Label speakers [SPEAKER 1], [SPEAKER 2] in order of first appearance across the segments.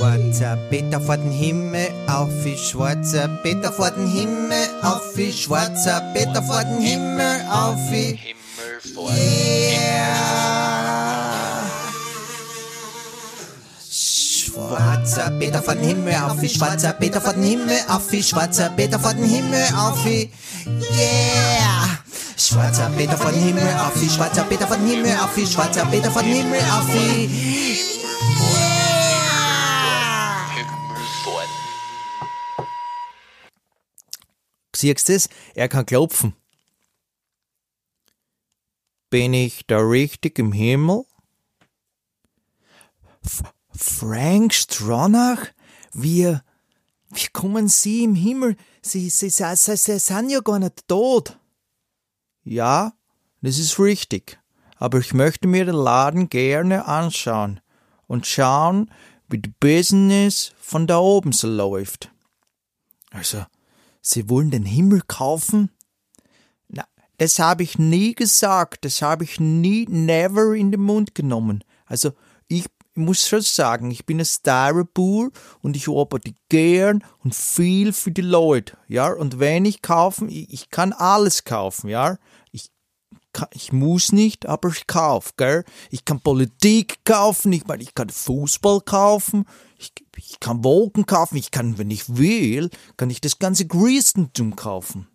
[SPEAKER 1] schwarzer Peter vor den Himmel, auf wie schwarzer Peter vor den Himmel, auf wie schwarzer Peter vor den Himmel, auf wie
[SPEAKER 2] Himmel vor
[SPEAKER 1] yeah. Schwarzer Peter von Himmel auf wie schwarzer Peter von Himmel auf wie schwarzer Peter von Himmel auf Yeah! Schwarzer Peter von Himmel auf wie schwarzer Peter von Himmel auf wie schwarzer Peter von Himmel auf wie
[SPEAKER 3] Siehst du das? Er kann klopfen. Bin ich da richtig im Himmel? F Frank Stronach? Wir, wie kommen Sie im Himmel? Sie, Sie, Sie, Sie, Sie sind ja gar nicht tot. Ja, das ist richtig. Aber ich möchte mir den Laden gerne anschauen und schauen, wie die Business von da oben so läuft. Also, Sie wollen den Himmel kaufen? Na, das habe ich nie gesagt. Das habe ich nie, never in den Mund genommen. Also, ich muss schon sagen, ich bin ein Starbuhr und ich arbeite gern und viel für die Leute, ja. Und wenn ich kaufen, ich, ich kann alles kaufen, ja. Ich, muss nicht, aber ich kauf, gell. Ich kann Politik kaufen, ich meine, ich kann Fußball kaufen, ich, ich kann Wolken kaufen, ich kann, wenn ich will, kann ich das ganze Christentum kaufen.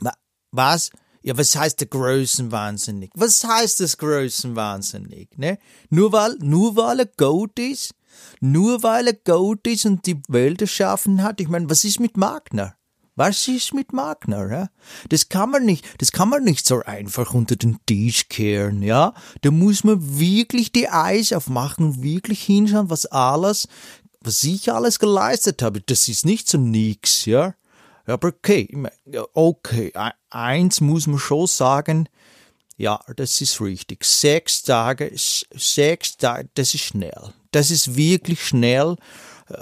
[SPEAKER 3] Wa- Was? Ja, was heißt der Größenwahnsinnig? Was heißt das Größenwahnsinnig? Ne? Nur weil, nur weil er Goat ist? Nur weil er Goat ist und die Welt erschaffen hat? Ich meine, was ist mit Magner? Was ist mit Magner, ja? Das kann man nicht, das kann man nicht so einfach unter den Tisch kehren, ja? Da muss man wirklich die Eis aufmachen, wirklich hinschauen, was alles, was ich alles geleistet habe. Das ist nicht so nix, ja? Aber okay, okay, e- eins muss man schon sagen, ja, das ist richtig. Sechs Tage, sechs Tage, das ist schnell. Das ist wirklich schnell,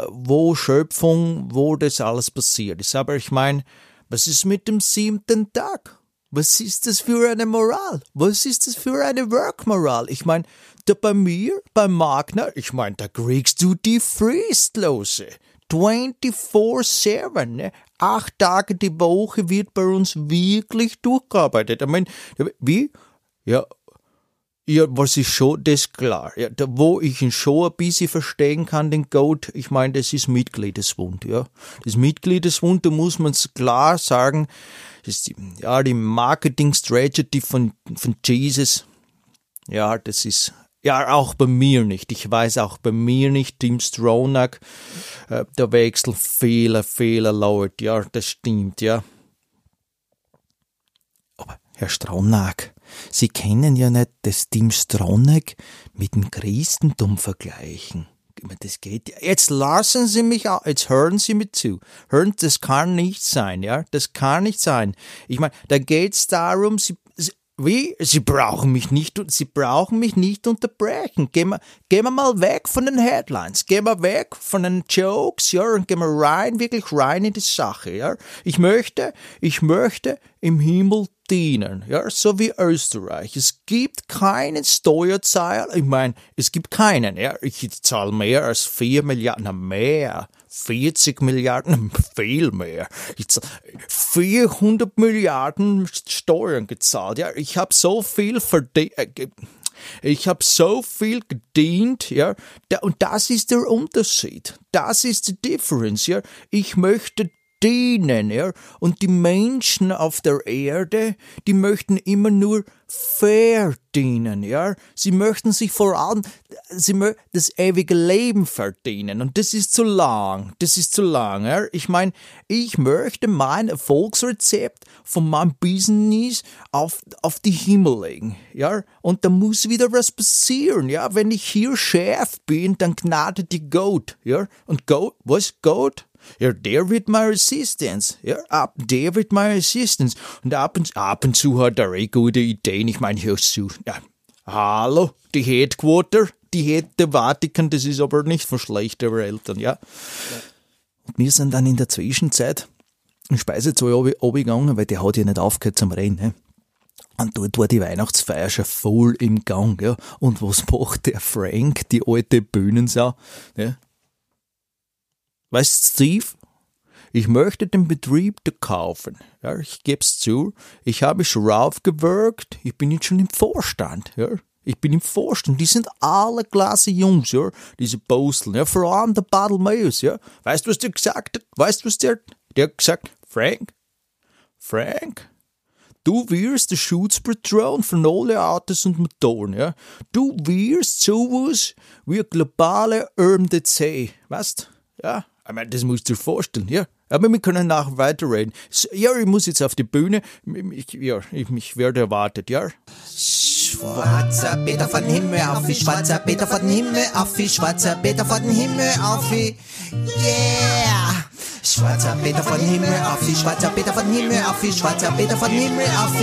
[SPEAKER 3] wo Schöpfung, wo das alles passiert ist. Aber ich meine, was ist mit dem siebten Tag? Was ist das für eine Moral? Was ist das für eine Workmoral? Ich meine, da bei mir, bei Magner, ich meine, da kriegst du die Fristlose. 24-7, ne? Acht Tage die Woche wird bei uns wirklich durchgearbeitet. Ich meine, wie? Ja, ja, was ist schon, das klar. Ja, da, wo ich ihn schon ein bisschen verstehen kann, den Goat, ich meine, das ist Mitgliedeswund, ja. Das Mitgliedeswund, da muss man es klar sagen, ist die, ja, die Marketing-Strategy von, von Jesus, ja, das ist, ja, auch bei mir nicht. Ich weiß auch bei mir nicht, Tim Stronach, äh, da wechseln viele, viele Leute, ja, das stimmt, ja. Aber Herr Stronach, Sie können ja nicht das Tim Stronach mit dem Christentum vergleichen. Das geht. Jetzt lassen Sie mich auch, jetzt hören Sie mir zu. Hören, das kann nicht sein, ja? Das kann nicht sein. Ich meine, da geht's darum, Sie, Sie wie? Sie brauchen mich nicht, Sie brauchen mich nicht unterbrechen. Gehen wir, gehen wir mal weg von den Headlines. Gehen wir weg von den Jokes, ja, und gehen wir rein, wirklich rein in die Sache, ja. Ich möchte, ich möchte im Himmel dienen, ja, so wie Österreich. Es gibt keinen Steuerzahler, ich meine, es gibt keinen, ja. Ich zahle mehr als vier Milliarden, na mehr. 40 Milliarden, viel mehr. Ich zahl 400 Milliarden Steuern gezahlt. Ja, ich habe so viel verdient. Äh, ich habe so viel gedient, ja, und das ist der Unterschied. Das ist die Difference, ja. Ich möchte dienen, ja, und die Menschen auf der Erde, die möchten immer nur verdienen, ja. Sie möchten sich vor allem, sie mö das ewige Leben verdienen, und das ist zu lang, das ist zu lang, ja. Ich meine, ich möchte mein Erfolgsrezept von meinem Business auf, auf die Himmel legen, ja. Und da muss wieder was passieren, ja. Wenn ich hier Chef bin, dann gnadet die Goat, ja. Und Goat, was Goat? Ja, der wird meine Resistance. Ja, ab, der wird meine Resistance. Und ab und, ab und zu hat er eh gute Ideen. Ich meine, hörst zu. Ja, hallo, die Headquarter, die Head der Vatikan, das ist aber nicht von schlechteren Eltern, ja. Und wir sind dann in der Zwischenzeit in Speisezahl runtergegangen, weil der hat ja nicht aufgehört zum Rennen. Ne? Und dort war die Weihnachtsfeier schon voll im Gang, ja. Und was macht der Frank, die alte Bühnensau? Ja? Weißt Steve? Ich möchte den Betrieb kaufen. Ja, ich geb's zu. Ich habe schon raufgewirkt. Ich bin jetzt schon im Vorstand, ja. Ich bin im Vorstand. Die sind alle klasse Jungs, ja. Diese Posteln, ja. Vor allem der Bartelmeus, ja. Weißt du, was der gesagt hat? Weißt du, was der, der hat gesagt? Frank? Frank? Du wirst der Schutzpatron von alle Autos und Motoren, ja. Du wirst sowas wie ein globaler RMDC, weißt? Ja. Ich meine, das musst du dir vorstellen, ja. Aber wir können nachher weiterreden. Ja, ich muss jetzt auf die Bühne. Ich, ja, ich, ich werde erwartet, ja.
[SPEAKER 1] Schwarzer Peter von Himmel auf schwarzer Peter von Himmel auf schwarzer Peter von Himmel auf Yeah! Schwarzer Peter von Himmel auf schwarzer Peter von Himmel auf schwarzer Peter von Himmel auf